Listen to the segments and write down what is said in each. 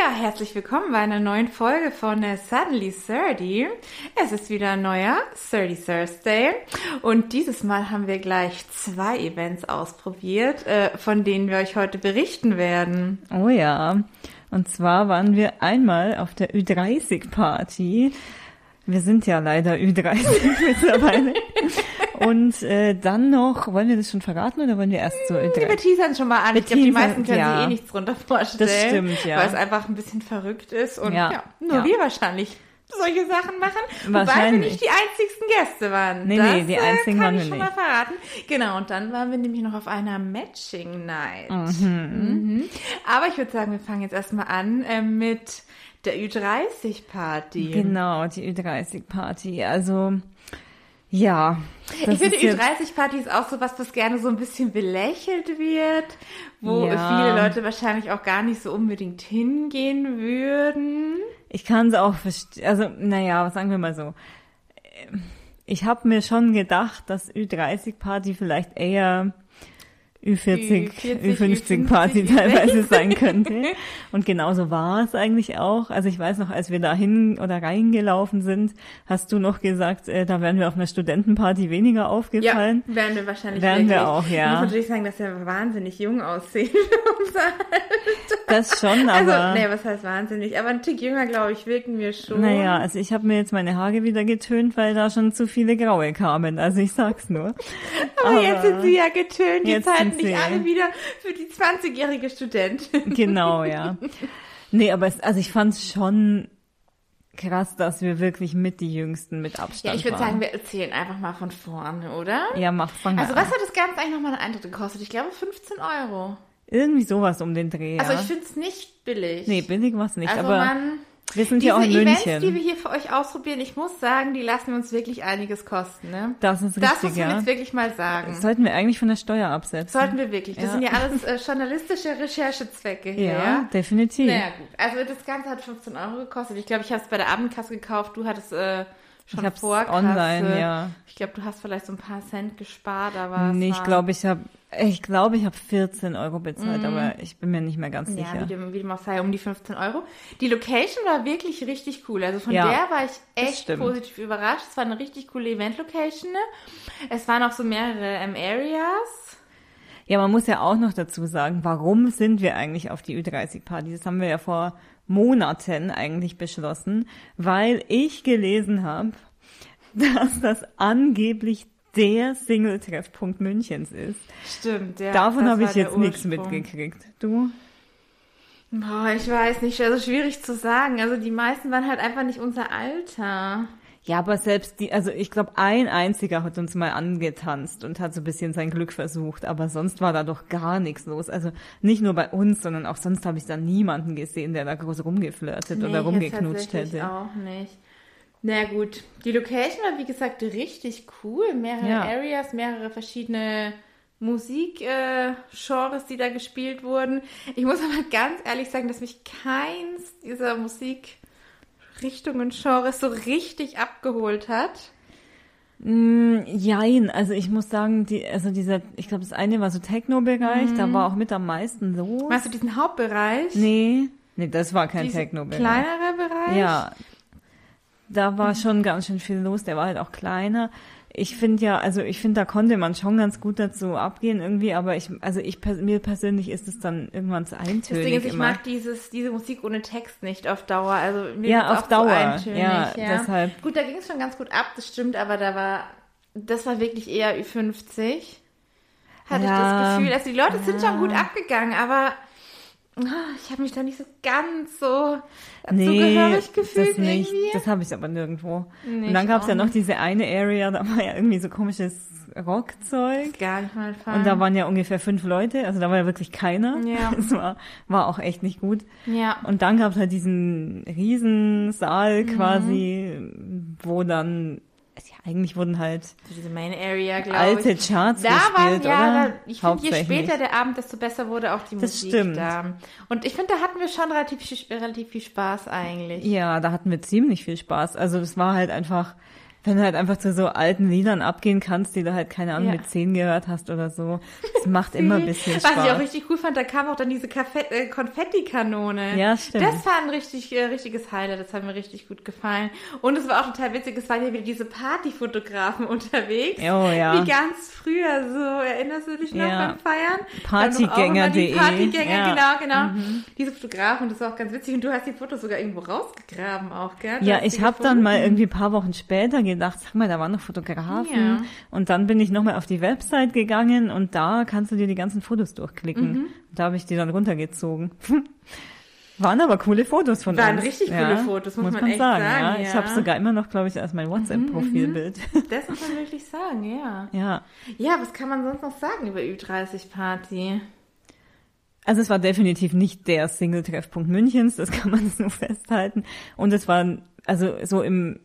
Ja, herzlich willkommen bei einer neuen Folge von äh, Suddenly 30. Es ist wieder ein neuer 30 Thursday und dieses Mal haben wir gleich zwei Events ausprobiert, äh, von denen wir euch heute berichten werden. Oh ja, und zwar waren wir einmal auf der Ü30-Party. Wir sind ja leider Ü30 mittlerweile. Und äh, dann noch, wollen wir das schon verraten oder wollen wir erst so Ü30? Wir teasern schon mal an. Ich glaube, die meisten können ja. sich eh nichts drunter vorstellen. Das stimmt, ja. Weil es einfach ein bisschen verrückt ist und ja, Ja. nur Ja. wir wahrscheinlich solche Sachen machen. Wobei wir nicht die einzigsten Gäste waren. Nee, das, nee, die äh, einzigen kann waren ich schon nicht. mal verraten. Genau, und dann waren wir nämlich noch auf einer Matching Night. Mhm. Mhm. Aber ich würde sagen, wir fangen jetzt erstmal an äh, mit der Ü30-Party. Genau, die Ü30-Party. Also, ja. Ich finde, ist jetzt- Ü30-Party ist auch sowas, was gerne so ein bisschen belächelt wird, wo Ja. viele Leute wahrscheinlich auch gar nicht so unbedingt hingehen würden. Ich kann es auch verstehen. Also, naja, sagen wir mal so. Ich habe mir schon gedacht, dass Ü30-Party vielleicht eher Ü40, Ü40, Ü50-Party Ü50 teilweise sein könnte. Und genauso war es eigentlich auch. Also ich weiß noch, als wir da hin oder reingelaufen sind, hast du noch gesagt, äh, da wären wir auf einer Studentenparty weniger aufgefallen. Ja, werden wir wahrscheinlich wir wirklich. auch, ja. Ich muss natürlich sagen, dass wir wahnsinnig jung aussehen. Das schon, also, aber... nee, was heißt wahnsinnig? Aber ein Tick jünger, glaube ich, wirken wir schon. Naja, also ich habe mir jetzt meine Haare wieder getönt, weil da schon zu viele graue kamen. Also ich sag's nur. aber, jetzt sind sie ja getönt. Jetzt, Jetzt halten sind dich sie- alle wieder für die 20-jährige Studentin. Genau, ja. Nee, aber es, also ich fand's schon krass, dass wir wirklich mit die Jüngsten mit Abstand Ja, ich würde sagen, wir erzählen einfach mal von vorne, oder? ja, mach, fang Also an. was hat das Ganze eigentlich nochmal eine Eintritt gekostet? Ich glaube 15 Euro. Irgendwie sowas um den Dreh, ja. Also ich finde es nicht billig. nee, billig war's nicht, also aber man, wir sind ja auch in Events, München. die wir hier für euch ausprobieren, ich muss sagen, die lassen uns wirklich einiges kosten. Ne? das ist Das richtig, muss man ja. jetzt wirklich mal sagen. Das sollten wir eigentlich von der Steuer absetzen. Sollten wir wirklich. Das Ja. sind ja alles äh, journalistische Recherchezwecke hier. ja, definitiv. Naja, gut. Also das Ganze hat 15 Euro gekostet. Ich glaube, ich habe es bei der Abendkasse gekauft. Du hattest äh, schon Ich hab's Vorkasse. online, ja. Ich glaube, du hast vielleicht so ein paar Cent gespart, aber es Nee, ich war- glaube, ich habe ich glaube, ich habe 14 Euro bezahlt, aber ich bin mir nicht mehr ganz Mhm. Ja, sicher. wie dem, wie dem auch sei, um die 15 Euro. Die Location war wirklich richtig cool. Also von Ja, der war ich echt positiv überrascht. Es war eine richtig coole Event-Location. Ne? Es waren auch so mehrere ähm, Areas. Ja, man muss ja auch noch dazu sagen, warum sind wir eigentlich auf die Ü30-Party? Das haben wir ja vor Monaten eigentlich beschlossen, weil ich gelesen habe, dass das angeblich der Single-Treffpunkt Münchens ist. Stimmt, ja. Davon habe ich jetzt nichts mitgekriegt. Du? Boah, ich weiß nicht, also schwierig zu sagen. Also die meisten waren halt einfach nicht unser Alter. Ja, aber selbst die, also ich glaube, ein einziger hat uns mal angetanzt und hat so ein bisschen sein Glück versucht, aber sonst war da doch gar nichts los. Also nicht nur bei uns, sondern auch sonst habe ich da niemanden gesehen, der da groß rumgeflirtet oder jetzt rumgeknutscht hätte. auch nicht. Na gut, die Location war wie gesagt richtig cool. Mehrere Ja. Areas, mehrere verschiedene Musikgenres, äh, die da gespielt wurden. Ich muss aber ganz ehrlich sagen, dass mich keins dieser Musikrichtungen, Genres so richtig abgeholt hat. Mm, Jein, also ich muss sagen, die, also dieser, ich glaube, das eine war so Techno-Bereich, Mhm. da war auch mit am meisten los. Meinst du diesen Hauptbereich? Nee, nee, das war kein Techno-Bereich. Kleinere Bereich? Ja, da war schon ganz schön viel los, der war halt auch kleiner. Ich finde ja, also ich finde, da konnte man schon ganz gut dazu abgehen irgendwie, aber ich, also ich, mir persönlich ist es dann irgendwann zu Das eintönig Ding ist, ich immer. mag dieses, diese Musik ohne Text nicht auf Dauer. Also mir Ja, auf Dauer. eintönig, Ja, deshalb. Gut, da ging es schon ganz gut ab, das stimmt, aber da war, das war wirklich eher Ü50. Hatte ich Ja, das Gefühl. Also die Leute sind schon gut abgegangen, aber ich habe mich da nicht so ganz so dazugehörig gefühlt das nicht. irgendwie. Das habe ich aber nirgendwo. Nee, Und dann gab es ja noch diese eine Area, da war ja irgendwie so komisches Rockzeug. Gar nicht mal Und da waren ja ungefähr fünf Leute, also da war ja wirklich keiner. Ja. Das war, war auch echt nicht gut. Ja. Und dann gab es halt diesen Riesensaal Mhm. quasi, wo dann, ja, eigentlich wurden halt diese Main Area, alte ich. Charts Da gespielt, waren, ja, oder? ich finde, je später der Abend, desto besser wurde auch die Das Musik stimmt. da. Und ich finde, da hatten wir schon relativ, viel- relativ viel Spaß eigentlich. Ja, da hatten wir ziemlich viel Spaß. Also es war halt einfach, Wenn du halt einfach zu so alten Liedern abgehen kannst, die du halt, keine Ahnung, Ja. mit zehn gehört hast oder so. Das macht immer ein bisschen Was ich auch Spaß. richtig cool fand, da kam auch dann diese äh, Konfettikanone. Ja, stimmt. Das war ein richtig, äh, richtiges Highlight, das hat mir richtig gut gefallen. Und es war auch total witzig, es waren ja wieder diese Partyfotografen unterwegs. Oh, ja. Wie ganz früher, so erinnerst du dich noch Ja. beim Feiern? Partygänger.de. Die Partygänger, Ja. Mhm. genau, genau. Diese Fotografen, das war auch ganz witzig. Und du hast die Fotos sogar irgendwo rausgegraben auch, gell? Du Ja, ich habe dann mal irgendwie ein paar Wochen später gedacht, sag mal, da waren noch Fotografen. Ja. Und dann bin ich nochmal auf die Website gegangen und da kannst du dir die ganzen Fotos durchklicken. Mhm. Da habe ich die dann runtergezogen. Waren aber coole Fotos von Waren uns. richtig coole Fotos, muss man echt sagen. sagen, ja. Ich habe sogar immer noch, glaube ich, als mein WhatsApp-Profilbild. Das muss man wirklich sagen, ja. ja. Ja, was kann man sonst noch sagen über Ü30-Party? Also es war definitiv nicht der Single-Treffpunkt Münchens, das kann man so festhalten. Und es waren, also so im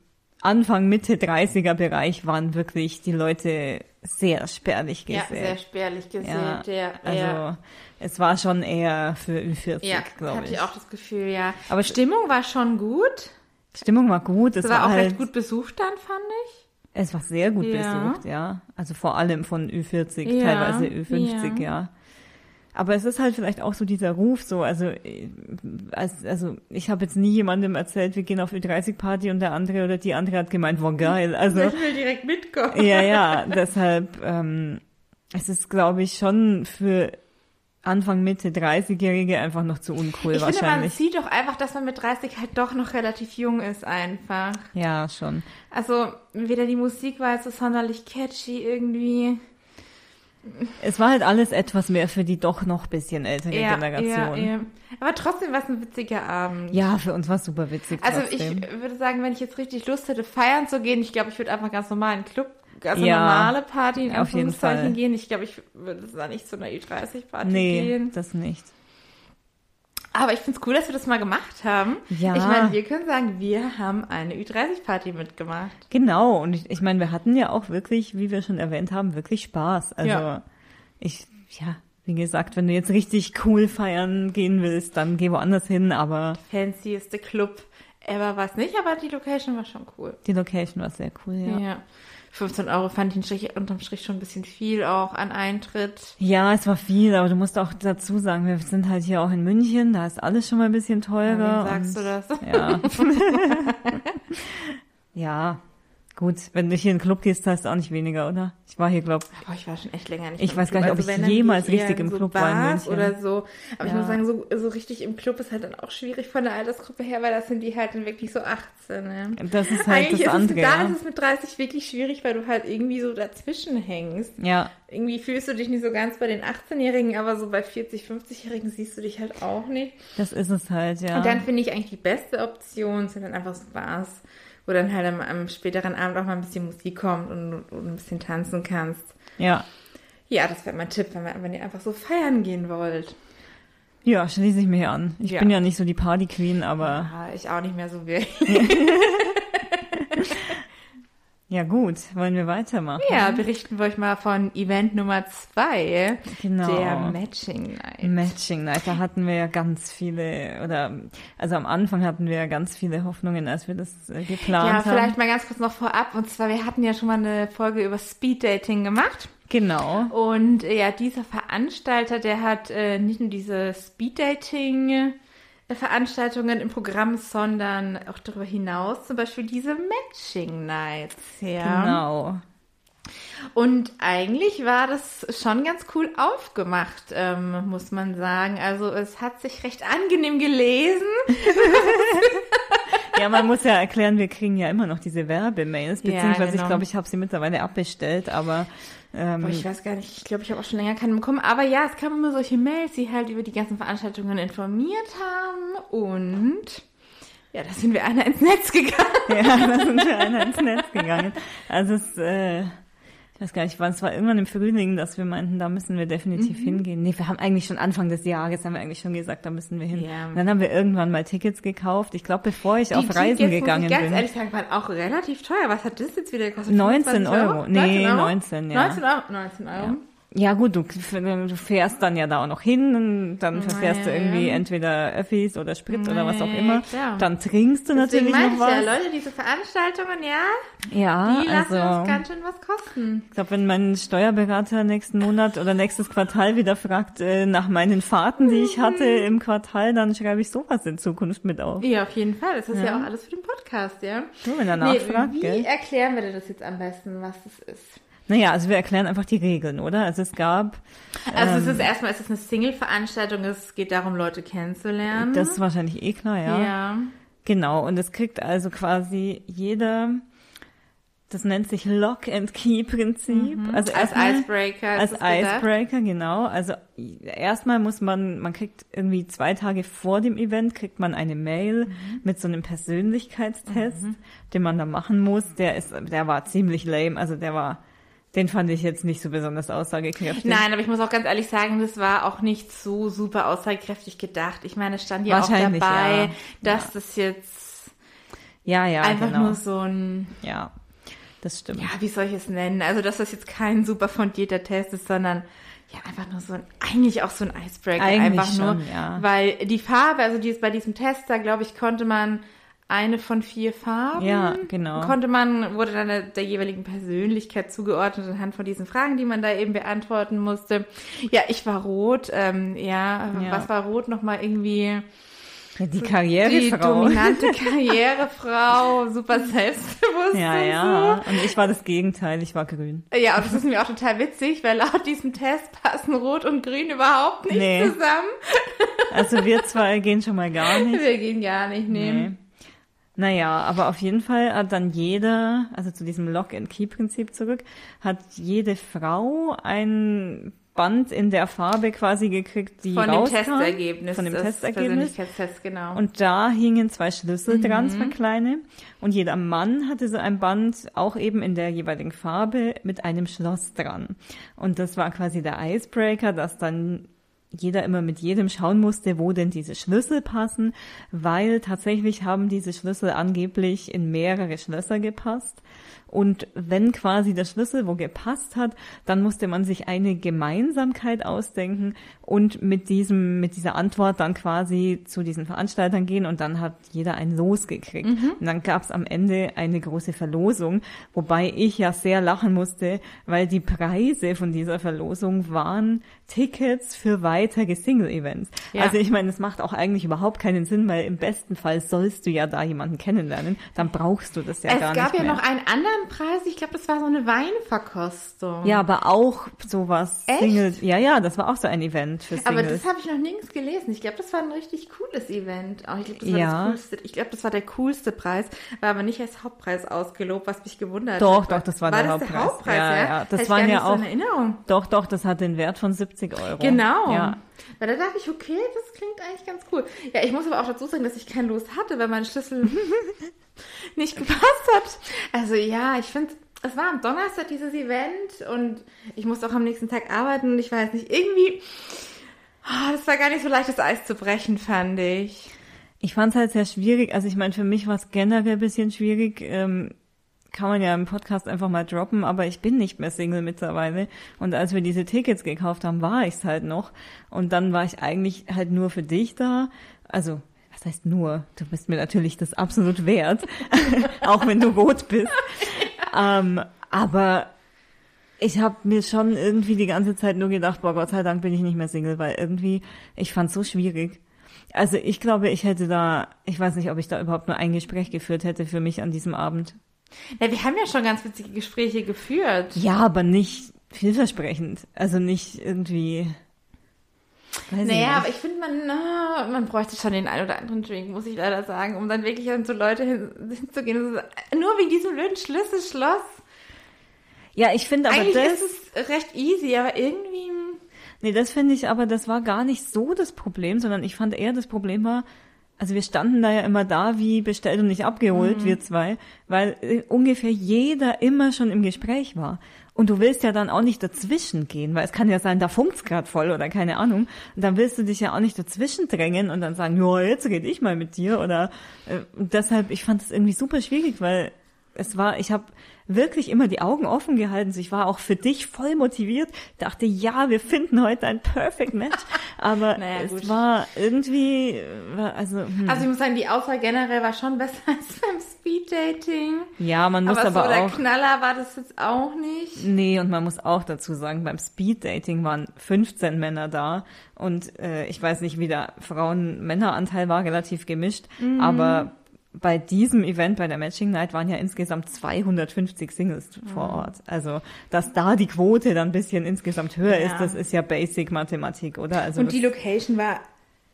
Anfang, Mitte 30er Bereich waren wirklich die Leute sehr spärlich Ja, gesät. sehr spärlich gesät. Ja, ja, also ja. es war schon eher für Ü40, ja glaube hatte ich. ich auch das Gefühl, ja. Aber Stimmung war schon gut. Stimmung war gut, es Es war, war auch halt, recht gut besucht dann, fand ich. es war sehr gut Ja. besucht, ja. Also vor allem von Ü40, Ja, teilweise Ü50, ja. Aber es ist halt vielleicht auch so dieser Ruf so, also, äh, als, also ich habe jetzt nie jemandem erzählt, wir gehen auf Ü30-Party und der andere oder die andere hat gemeint, wow, geil. Also Ich will direkt mitkommen. ja, ja, deshalb, ähm, es ist, glaube ich, schon für Anfang, Mitte 30-Jährige einfach noch zu uncool Ich finde, man wahrscheinlich. sieht doch einfach, dass man mit 30 halt doch noch relativ jung ist einfach. ja, schon. Also, weder die Musik war jetzt so sonderlich catchy irgendwie. Es war halt alles etwas mehr für die doch noch bisschen ältere Generation. ja. Aber trotzdem war es ein witziger Abend. Ja, für uns war es super witzig. Also trotzdem. ich würde sagen, wenn ich jetzt richtig Lust hätte, feiern zu gehen, ich glaube, ich würde einfach ganz normal in den Club, also Ja, normale Party in auf jeden Fall. gehen. Ich glaube, ich würde da nicht zu einer Ü30-Party nee, gehen. das nicht. Aber ich finde es cool, dass wir das mal gemacht haben. Ja. Ich meine, wir können sagen, wir haben eine Ü30-Party mitgemacht. Genau, und ich, ich meine, wir hatten ja auch wirklich, wie wir schon erwähnt haben, wirklich Spaß. Also Ja. ich, ja, wie gesagt, wenn du jetzt richtig cool feiern gehen willst, dann geh woanders hin, aber Fancieste Club ever war es nicht, aber die Location war schon cool. die Location war sehr cool, ja. Ja. 15 Euro fand ich Strich, unterm Strich schon ein bisschen viel auch an Eintritt. Ja, es war viel, aber du musst auch dazu sagen, wir sind halt hier auch in München, da ist alles schon mal ein bisschen teurer. Wem sagst du das? Ja. ja, gut, wenn du hier in den Club gehst, zahlst du auch nicht weniger, oder? Ich war hier, glaub, Boah, ich war schon echt länger nicht Ich weiß gar nicht, ob Also ich jemals ich richtig im so Club war in München. oder so. Aber ich Ja. muss sagen, so, so richtig im Club ist halt dann auch schwierig von der Altersgruppe her, weil das sind die halt dann wirklich so 18. Ne? das ist halt Eigentlich das ist andere. es, da ja. ist es mit 30 wirklich schwierig, weil du halt irgendwie so dazwischen hängst. ja, Irgendwie fühlst du dich nicht so ganz bei den 18-Jährigen, aber so bei 40, 50-Jährigen siehst du dich halt auch nicht. das ist es halt, ja. Und dann finde ich eigentlich die beste Option sind dann einfach so Bars, wo dann halt am, am späteren Abend auch mal ein bisschen Musik kommt und, und ein bisschen tanzen kannst. ja. Ja, das wäre mein Tipp, wenn, man, wenn ihr einfach so feiern gehen wollt. Ja, schließe ich mich an. Ich Ja. bin ja nicht so die Party Queen, aber Ah, ich auch nicht mehr so wirklich. ja gut, wollen wir weitermachen? Ja, berichten wir euch mal von Event Nummer zwei, Genau. der Matching Night. Matching Night, da hatten wir ja ganz viele, oder also am Anfang hatten wir ja ganz viele Hoffnungen, als wir das äh, geplant Ja, haben. vielleicht mal ganz kurz noch vorab. Und zwar, wir hatten ja schon mal eine Folge über Speed Dating gemacht. Genau. Und äh, ja, dieser Veranstalter, der hat äh, nicht nur diese Speed Dating Veranstaltungen im Programm, sondern auch darüber hinaus zum Beispiel diese Matching Nights. Ja. Genau. Und eigentlich war das schon ganz cool aufgemacht, ähm, muss man sagen. Also es hat sich recht angenehm gelesen. Ja, man muss ja erklären, wir kriegen ja immer noch diese Werbemails, Ja, beziehungsweise genau. ich glaube, ich habe sie mittlerweile abbestellt, aber ähm, Boah, ich weiß gar nicht, ich glaube, ich habe auch schon länger keine bekommen. Aber ja, es kamen immer solche Mails, die halt über die ganzen Veranstaltungen informiert haben. Und ja, da sind wir einer ins Netz gegangen. ja, da sind wir einer ins Netz gegangen. Also es, äh, ich weiß gar nicht, wann es war irgendwann im Frühling, dass wir meinten, da müssen wir definitiv Mhm. hingehen. Nee, wir haben eigentlich schon Anfang des Jahres, haben wir eigentlich schon gesagt, da müssen wir hin. Ja. Und dann haben wir irgendwann mal Tickets gekauft. Ich glaube, bevor ich auf Die Reisen Tickets, gegangen muss ich ganz bin. ehrlich sagen, waren auch relativ teuer. Was hat das jetzt wieder gekostet? 19 25 Euro. Nee, 19, ja. 19 Euro. 19 Euro. Ja gut, du, du fährst dann ja da auch noch hin, dann verfährst du irgendwie entweder Öffis oder Sprit oder was auch immer. klar. Dann trinkst du Deswegen natürlich noch ich was. ja, Leute, diese Veranstaltungen, ja, Ja, die lassen also uns ganz schön was kosten. ich glaube, wenn mein Steuerberater nächsten Monat oder nächstes Quartal wieder fragt äh, nach meinen Fahrten, die ich hatte im Quartal, dann schreibe ich sowas in Zukunft mit auf. Ja, auf jeden Fall. Das ist ja, Ja. auch alles für den Podcast, ja. So, wenn er Nee, nachfragt, wie gell? erklären wir denn das jetzt am besten, was das ist? Naja, also wir erklären einfach die Regeln, oder? Also es gab, Also Ähm. es ist erstmal, es ist eine Single-Veranstaltung, es geht darum, Leute kennenzulernen. das ist wahrscheinlich eh klar, ja. ja. Genau, und es kriegt also quasi jeder, das nennt sich Lock-and-Key-Prinzip. Also Als erstmal- Icebreaker. ist Als das gedacht. Icebreaker, genau. Also erstmal muss man, man kriegt irgendwie zwei Tage vor dem Event, kriegt man eine Mail mit so einem Persönlichkeitstest, den man da machen muss. Der ist, der war ziemlich lame, also der war, den fand ich jetzt nicht so besonders aussagekräftig. Nein, aber ich muss auch ganz ehrlich sagen, das war auch nicht so super aussagekräftig gedacht. Ich meine, es stand ja auch dabei, ja. dass das jetzt Ja, ja, einfach genau. nur so ein, Ja, das stimmt. ja, wie soll ich es nennen? Also, dass das jetzt kein super fundierter Test ist, sondern ja, einfach nur so ein, eigentlich auch so ein Icebreaker. Eigentlich einfach nur, schon, ja. weil die Farbe, also die ist bei diesem Test, da glaube ich, konnte man eine von vier Farben. Ja, genau. Konnte man, wurde dann der, der jeweiligen Persönlichkeit zugeordnet anhand von diesen Fragen, die man da eben beantworten musste. Ja, ich war rot, ähm, ja, Ja. was war rot nochmal irgendwie? Die Die Karrierefrau. dominante Karrierefrau, super selbstbewusst Ja, und ja. Und ich war das Gegenteil, ich war grün. so. Ja, und das ist mir auch total witzig, weil laut diesem Test passen Rot und Grün überhaupt nicht Nee. zusammen. Also wir zwei gehen schon mal gar nicht. Wir gehen gar nicht nehmen. Nee. Naja, aber auf jeden Fall hat dann jeder, also zu diesem Lock-and-Key-Prinzip zurück, hat jede Frau ein Band in der Farbe quasi gekriegt, die Von dem rauskam. Testergebnis. Von dem Testergebnis. Persönlichkeitstests, genau. Und da hingen zwei Schlüssel dran, zwei kleine. Und jeder Mann hatte so ein Band, auch eben in der jeweiligen Farbe, mit einem Schloss dran. Und das war quasi der Icebreaker, dass dann jeder immer mit jedem schauen musste, wo denn diese Schlüssel passen, weil tatsächlich haben diese Schlüssel angeblich in mehrere Schlösser gepasst. Und wenn quasi der Schlüssel wo gepasst hat, dann musste man sich eine Gemeinsamkeit ausdenken und mit diesem, mit dieser Antwort dann quasi zu diesen Veranstaltern gehen und dann hat jeder ein Los gekriegt. Und dann gab es am Ende eine große Verlosung, wobei ich ja sehr lachen musste, weil die Preise von dieser Verlosung waren Tickets für weitere Single-Events. Ja. Also ich meine, es macht auch eigentlich überhaupt keinen Sinn, weil im besten Fall sollst du ja da jemanden kennenlernen, dann brauchst du das ja es gar gab nicht ja mehr. noch einen anderen Preis, ich glaube, das war so eine Weinverkostung. Ja, aber auch sowas Echt? Single. Ja, ja, das war auch so ein Event für Aber Singles. das habe ich noch nirgends gelesen. Ich glaube, das war ein richtig cooles Event. Oh, ich glaube, das war Ja. das coolste. Ich glaube, das war der coolste Preis, war aber nicht als Hauptpreis ausgelobt, was mich gewundert Doch, hat. doch, das war war der das Hauptpreis. Der Hauptpreis Ja, ja, ja, das gar ja so auch- in Erinnerung. doch, doch, das hat den Wert von 70 Euro. Genau. Ja. Weil da dachte ich, okay, das klingt eigentlich ganz cool. Ja, ich muss aber auch dazu sagen, dass ich kein Los hatte, weil mein Schlüssel nicht gepasst hat. Also ja, ich finde, es war am Donnerstag dieses Event und ich musste auch am nächsten Tag arbeiten und ich weiß nicht, irgendwie, ah, das war gar nicht so leicht, das Eis zu brechen, fand ich. Ich fand es halt sehr schwierig. Also ich meine, für mich war es generell ein bisschen schwierig. Ähm, kann man ja im Podcast einfach mal droppen, aber ich bin nicht mehr Single mittlerweile. Und als wir diese Tickets gekauft haben, war ich es halt noch. Und dann war ich eigentlich halt nur für dich da. Also, was heißt nur? Du bist mir natürlich das absolut wert. Auch wenn du rot bist. Ähm, aber ich habe mir schon irgendwie die ganze Zeit nur gedacht, boah, Gott sei Dank bin ich nicht mehr Single, weil irgendwie, ich fand so schwierig. Also ich glaube, ich hätte da, ich weiß nicht, ob ich da überhaupt nur ein Gespräch geführt hätte für mich an diesem Abend. Ja, wir haben ja schon ganz witzige Gespräche geführt. Ja, aber nicht vielversprechend. Also nicht irgendwie. Weiß Naja, ich aber ich finde, man, na, man bräuchte schon den einen oder anderen Drink, muss ich leider sagen, um dann wirklich an so Leute hin, hinzugehen. Nur wegen diesem blöden Schlüsselschloss. Ja, ich finde aber Eigentlich das. ist es recht easy, aber irgendwie. Nee, das finde ich aber, das war gar nicht so das Problem, sondern ich fand eher das Problem war, also wir standen da ja immer da wie bestellt und nicht abgeholt, wir zwei, weil äh, ungefähr jeder immer schon im Gespräch war. Und du willst ja dann auch nicht dazwischen gehen, weil es kann ja sein, da funkt's grad voll oder keine Ahnung. Und dann willst du dich ja auch nicht dazwischen drängen und dann sagen, ja, jetzt red ich mal mit dir oder äh, deshalb, ich fand es irgendwie super schwierig, weil es war, ich habe wirklich immer die Augen offen gehalten. Ich war auch für dich voll motiviert. Dachte, ja, wir finden heute ein Perfect Match. Aber naja, es gut. war irgendwie, also. Hm. Also ich muss sagen, die Auswahl generell war schon besser als beim Speeddating. Ja, man muss aber, aber so auch. Der Knaller war das jetzt auch nicht. Nee, und man muss auch dazu sagen, beim Speeddating waren 15 Männer da und äh, ich weiß nicht, wie der Frauen-Männer-Anteil war, relativ gemischt, mhm. aber bei diesem Event, bei der Matching Night, waren ja insgesamt 250 Singles vor mhm. Ort. Also, dass da die Quote dann ein bisschen insgesamt höher ja. ist, das ist ja Basic Mathematik, oder? Also und die Location war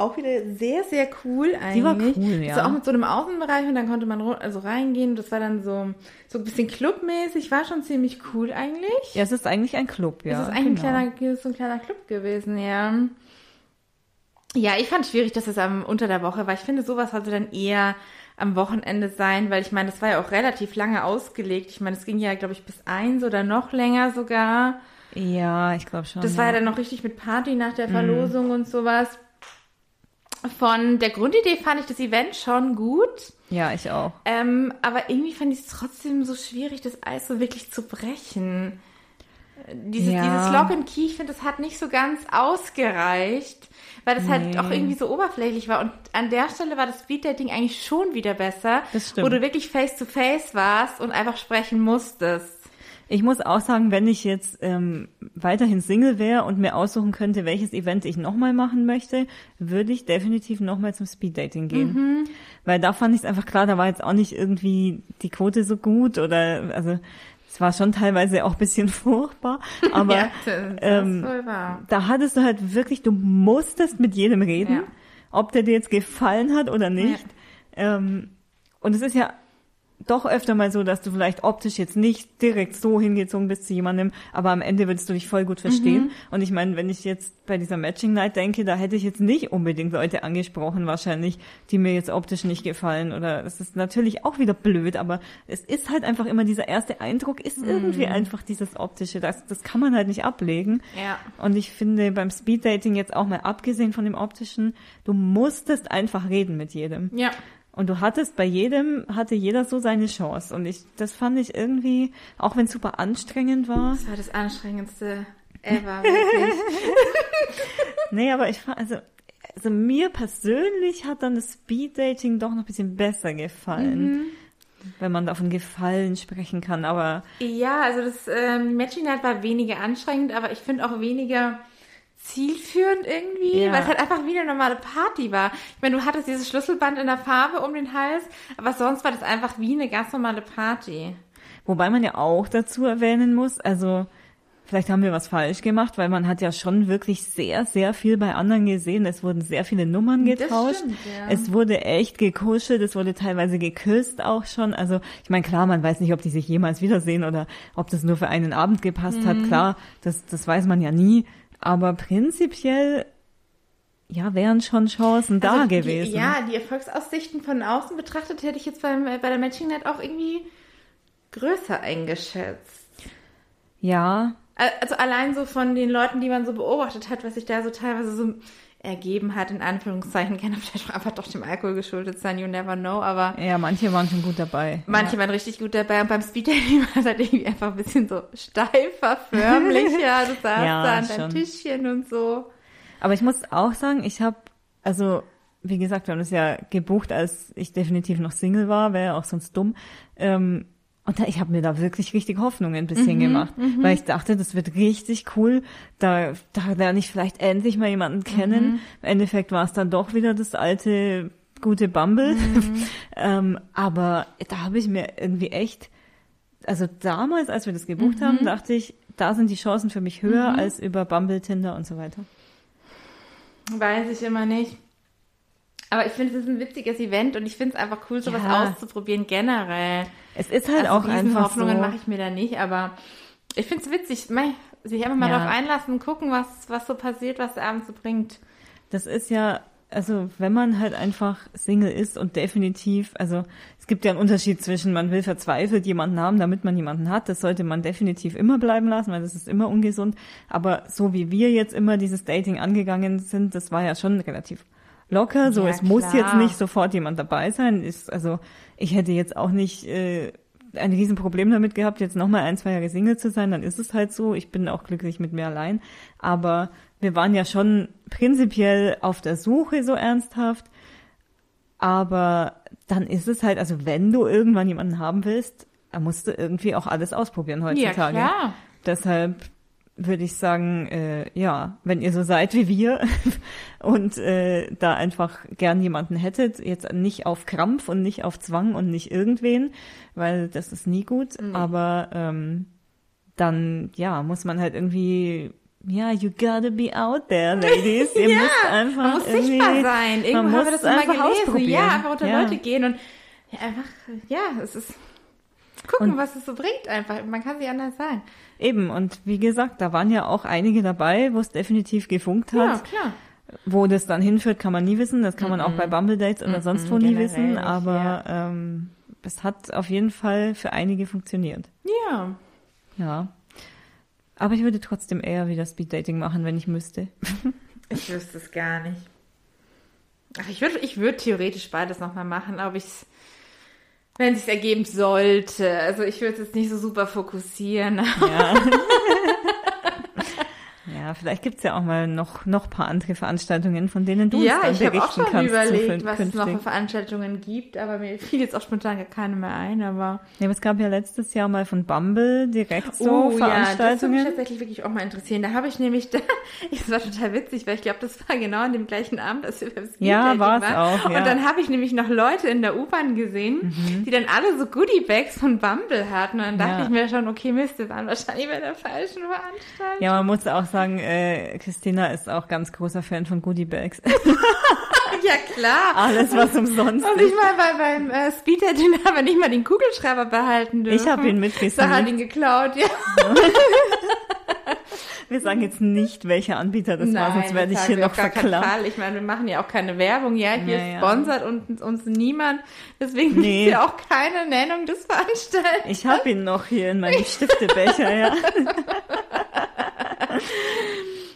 auch wieder sehr, sehr cool eigentlich. Die war cool, ja. Also auch mit so einem Außenbereich und dann konnte man also reingehen. Das war dann so, so ein bisschen clubmäßig, war schon ziemlich cool eigentlich. Ja, es ist eigentlich ein Club, ja. Es ist eigentlich genau. ein, kleiner, so ein kleiner Club gewesen, ja. Ja, ich fand es schwierig, dass es am, unter der Woche war. Ich finde, sowas sollte dann eher am Wochenende sein, weil ich meine, das war ja auch relativ lange ausgelegt. Ich meine, es ging ja, glaube ich, bis eins oder noch länger sogar. Ja, ich glaube schon. Das ja. war ja dann noch richtig mit Party nach der Verlosung mhm. und sowas. Von der Grundidee fand ich das Event schon gut. Ja, ich auch. Ähm, aber irgendwie fand ich es trotzdem so schwierig, das Eis so wirklich zu brechen. Dieses, ja. dieses Lock and Key, ich finde, das hat nicht so ganz ausgereicht weil das halt nee. halt auch irgendwie so oberflächlich war. Und an der Stelle war das Speeddating eigentlich schon wieder besser, wo du wirklich face to face warst und einfach sprechen musstest. Ich muss auch sagen, wenn ich jetzt ähm, weiterhin Single wäre und mir aussuchen könnte, welches Event ich nochmal machen möchte, würde ich definitiv nochmal zum Speeddating gehen. Mhm. Weil da fand ich es einfach klar, da war jetzt auch nicht irgendwie die Quote so gut oder also es war schon teilweise auch ein bisschen furchtbar, aber ja, ähm, da hattest du halt wirklich, du musstest mit jedem reden, ja. ob der dir jetzt gefallen hat oder nicht. Ja. Ähm, und es ist ja doch öfter mal so, dass du vielleicht optisch jetzt nicht direkt so hingezogen bist zu jemandem, aber am Ende würdest du dich voll gut verstehen. Mhm. Und ich meine, wenn ich jetzt bei dieser Matching Night denke, da hätte ich jetzt nicht unbedingt Leute angesprochen, wahrscheinlich, die mir jetzt optisch nicht gefallen. Oder es ist natürlich auch wieder blöd, aber es ist halt einfach immer dieser erste Eindruck, ist mhm. irgendwie einfach dieses optische. Das, das kann man halt nicht ablegen. Ja. Und ich finde beim Speeddating jetzt auch mal abgesehen von dem optischen, du musstest einfach reden mit jedem. Ja. Und du hattest bei jedem, hatte jeder so seine Chance. Und ich, das fand ich irgendwie, auch wenn es super anstrengend war. Das war das anstrengendste ever, wirklich. nee, aber ich fand, also, also mir persönlich hat dann das Speeddating doch noch ein bisschen besser gefallen. Mhm. Wenn man davon Gefallen sprechen kann, aber. Ja, also das ähm, Matching Night war weniger anstrengend, aber ich finde auch weniger zielführend irgendwie, ja. weil es halt einfach wie eine normale Party war. Ich meine, du hattest dieses Schlüsselband in der Farbe um den Hals, aber sonst war das einfach wie eine ganz normale Party. Wobei man ja auch dazu erwähnen muss, also vielleicht haben wir was falsch gemacht, weil man hat ja schon wirklich sehr, sehr viel bei anderen gesehen. Es wurden sehr viele Nummern getauscht. Stimmt, ja. Es wurde echt gekuschelt, es wurde teilweise geküsst auch schon. Also ich meine, klar, man weiß nicht, ob die sich jemals wiedersehen oder ob das nur für einen Abend gepasst mhm. hat. Klar, das, das weiß man ja nie. Aber prinzipiell, ja, wären schon Chancen also da die, gewesen. Ja, die Erfolgsaussichten von außen betrachtet hätte ich jetzt beim, bei der Matching Night auch irgendwie größer eingeschätzt. Ja. Also allein so von den Leuten, die man so beobachtet hat, was sich da so teilweise so ergeben hat, in Anführungszeichen, kann vielleicht auch einfach doch dem Alkohol geschuldet sein, you never know, aber. Ja, manche waren schon gut dabei. Manche ja. waren richtig gut dabei und beim Speeddating war es halt irgendwie einfach ein bisschen so steifer, förmlicher, du saßt ja, da an deinem Tischchen und so. Aber ich muss auch sagen, ich habe, also, wie gesagt, wir haben das ja gebucht, als ich definitiv noch Single war, wäre auch sonst dumm. Ähm, und da, ich habe mir da wirklich richtig Hoffnung ein bisschen mhm, gemacht, mhm. weil ich dachte, das wird richtig cool. Da, da lerne ich vielleicht endlich mal jemanden kennen. Mhm. Im Endeffekt war es dann doch wieder das alte gute Bumble. Mhm. ähm, aber da habe ich mir irgendwie echt, also damals, als wir das gebucht mhm. haben, dachte ich, da sind die Chancen für mich höher mhm. als über Bumble, Tinder und so weiter. Weiß ich immer nicht. Aber ich finde, es ist ein witziges Event und ich finde es einfach cool, sowas ja. auszuprobieren generell. Es ist halt also auch einfach Hoffnungen so. mache ich mir da nicht, aber ich finde es witzig, sich einfach mal ja. darauf einlassen, gucken, was, was so passiert, was der Abend so bringt. Das ist ja, also wenn man halt einfach Single ist und definitiv, also es gibt ja einen Unterschied zwischen, man will verzweifelt jemanden haben, damit man jemanden hat, das sollte man definitiv immer bleiben lassen, weil das ist immer ungesund. Aber so wie wir jetzt immer dieses Dating angegangen sind, das war ja schon relativ locker. So, ja, es klar. muss jetzt nicht sofort jemand dabei sein. Ist, also ich hätte jetzt auch nicht äh, ein Riesenproblem damit gehabt, jetzt nochmal ein, zwei Jahre Single zu sein, dann ist es halt so. Ich bin auch glücklich mit mir allein. Aber wir waren ja schon prinzipiell auf der Suche so ernsthaft. Aber dann ist es halt, also wenn du irgendwann jemanden haben willst, dann musst du irgendwie auch alles ausprobieren heutzutage. Ja, klar. Deshalb würde ich sagen, äh, ja, wenn ihr so seid wie wir und äh, da einfach gern jemanden hättet, jetzt nicht auf Krampf und nicht auf Zwang und nicht irgendwen, weil das ist nie gut, Nee. aber ähm, dann, ja, muss man halt irgendwie, ja, you gotta be out there, ladies. Ihr Ja, müsst einfach Man muss sichtbar sein. Irgendwo haben wir das immer einfach gelesen. ausprobieren. Ja, einfach unter Ja. Leute gehen und ja, einfach, ja, es ist gucken, Und- was es so bringt einfach. Man kann sich anders sein. Eben, und wie gesagt, da waren ja auch einige dabei, wo es definitiv gefunkt Ja, hat. klar. Wo das dann hinführt, kann man nie wissen. Das kann man auch bei Bumble Dates oder Mhm, sonst wo nie wissen. Aber ähm, es hat auf jeden Fall für einige funktioniert. Ja. Ja. Aber ich würde trotzdem eher wieder Speeddating machen, wenn ich müsste. Ich wüsste es gar nicht. Ach, ich würde ich würd theoretisch beides nochmal machen, aber ich wenn es sich ergeben sollte. Also ich würde es jetzt nicht so super fokussieren. Ja. Ja, vielleicht gibt's ja auch mal noch noch paar andere Veranstaltungen, von denen du uns ja, dann ich habe berichten auch schon kannst. überlegt, was es noch für Veranstaltungen gibt, aber mir fiel jetzt auch spontan gar keine mehr ein, aber Ja, aber es gab ja letztes Jahr mal von Bumble direkt so Oh, ja, das würde mich Veranstaltungen. tatsächlich wirklich auch mal interessieren. Da habe ich nämlich, da, das war total witzig, weil ich glaube, das war genau an dem gleichen Abend, als wir beim Ja, Speeddating war's waren. auch, ja. Und dann habe ich nämlich noch Leute in der U-Bahn gesehen, die dann alle so Goodie-Bags von Bumble hatten. Und dann dachte Ja. ich mir schon, okay, Mist, wir waren wahrscheinlich bei der falschen Veranstaltung. Ja, man muss auch sagen, äh, Christina ist auch ganz großer Fan von Goodiebags. Ja, klar. Alles, was umsonst Und ich mal bei, beim äh, Speeddating haben wir nicht mal den Kugelschreiber behalten dürfen. Ich habe ihn Sarah hat ihn geklaut, ja. Wir sagen jetzt nicht, welcher Anbieter das war, sonst werde ich hier noch verklagt. Ich meine, wir machen ja auch keine Werbung. Ja, hier Ja, ja. sponsert uns, uns niemand. Deswegen Nee. gibt's ja auch keine Nennung des Veranstalters. Ich habe ihn noch hier in meinem Stiftebecher, ja.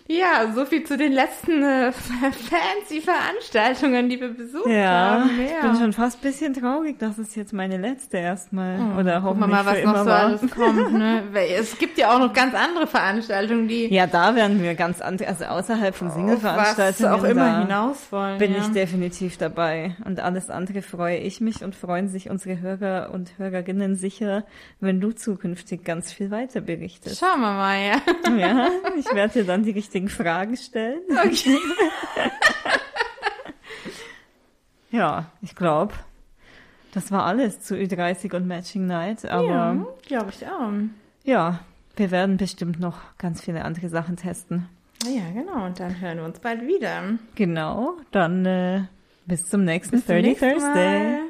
Ja, so viel zu den letzten äh, fancy Veranstaltungen, die wir besucht Ja, haben. ich bin schon fast ein bisschen traurig, dass es jetzt meine letzte erstmal oder Gucken wir hoffentlich mal, was für noch so war. alles kommt. Ne? Es gibt ja auch noch ganz andere Veranstaltungen, die Ja, da werden wir ganz andere, also außerhalb von Single-Veranstaltungen auch immer hinaus wollen. bin ja. ich definitiv dabei. Und alles andere freue ich mich und freuen sich unsere Hörer und Hörerinnen sicher, wenn du zukünftig ganz viel weiter berichtest. Schauen wir mal, ja. Ja, ich werde dir dann die richtigen Fragen stellen. Okay. Ja, ich glaube, das war alles zu Ü30 und Matching Night. Aber ja, glaube ich auch. ja, wir werden bestimmt noch ganz viele andere Sachen testen. Ja, genau. Und dann hören wir uns bald wieder. Genau, dann äh, bis zum nächsten Bis zum 30 nächsten Thursday. Mal.